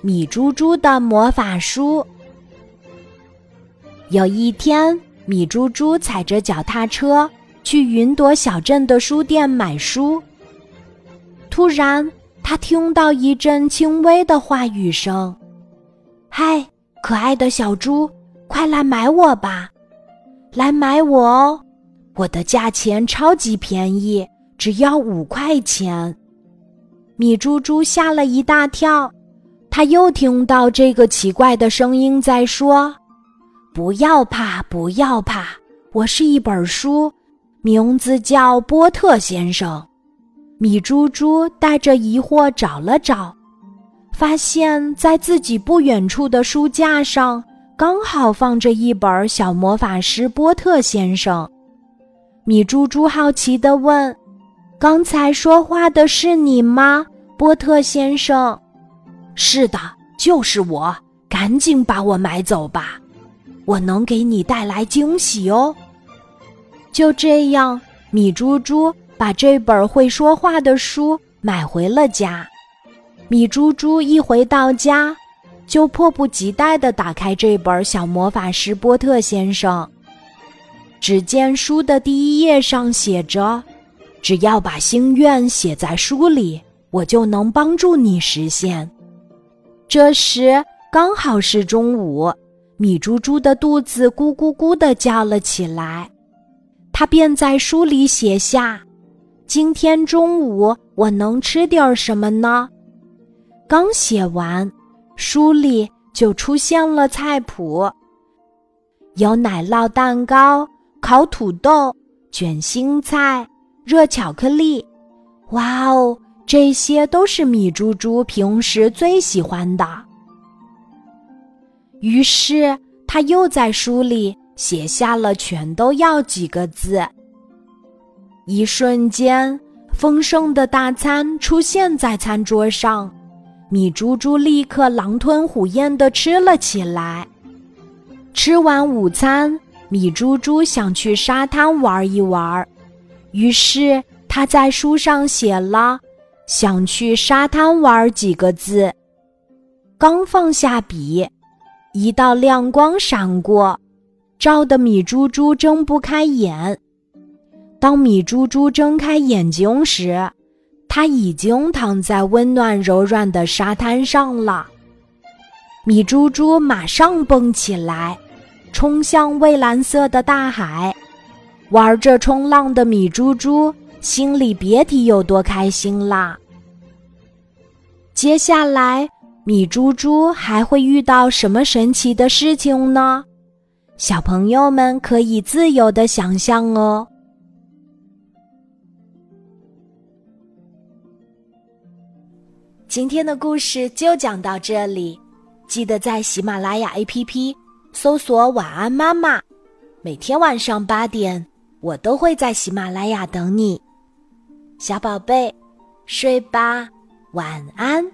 米猪猪的魔法书。有一天，米猪猪踩着脚踏车去云朵小镇的书店买书。突然，他听到一阵轻微的话语声：“嗨，可爱的小猪，快来买我吧！来买我哦，我的价钱超级便宜，只要五块钱。”米猪猪吓了一大跳。他又听到这个奇怪的声音在说：“不要怕，不要怕，我是一本书，名字叫波特先生。”米猪猪带着疑惑找了找，发现在自己不远处的书架上刚好放着一本《小魔法师波特先生》。米猪猪好奇地问：“刚才说话的是你吗，波特先生？”是的，就是我。赶紧把我买走吧，我能给你带来惊喜哦。就这样，米猪猪把这本会说话的书买回了家。米猪猪一回到家，就迫不及待地打开这本《小魔法师波特先生》。只见书的第一页上写着：“只要把心愿写在书里，我就能帮助你实现。”这时刚好是中午，米猪猪的肚子咕咕咕的叫了起来，他便在书里写下：“今天中午我能吃点什么呢？”刚写完，书里就出现了菜谱：有奶酪蛋糕、烤土豆、卷心菜、热巧克力。哇哦！这些都是米猪猪平时最喜欢的。于是他又在书里写下了“全都要”几个字。一瞬间，丰盛的大餐出现在餐桌上，米猪猪立刻狼吞虎咽的吃了起来。吃完午餐，米猪猪想去沙滩玩一玩，于是他在书上写了。想去沙滩玩几个字，刚放下笔，一道亮光闪过，照得米猪猪睁不开眼。当米猪猪睁开眼睛时，它已经躺在温暖柔软的沙滩上了。米猪猪马上蹦起来，冲向蔚蓝色的大海。玩着冲浪的米猪猪。心里别提有多开心啦！接下来，米猪猪还会遇到什么神奇的事情呢？小朋友们可以自由的想象哦。今天的故事就讲到这里，记得在喜马拉雅 APP 搜索“晚安妈妈”，每天晚上八点，我都会在喜马拉雅等你。小宝贝，睡吧，晚安。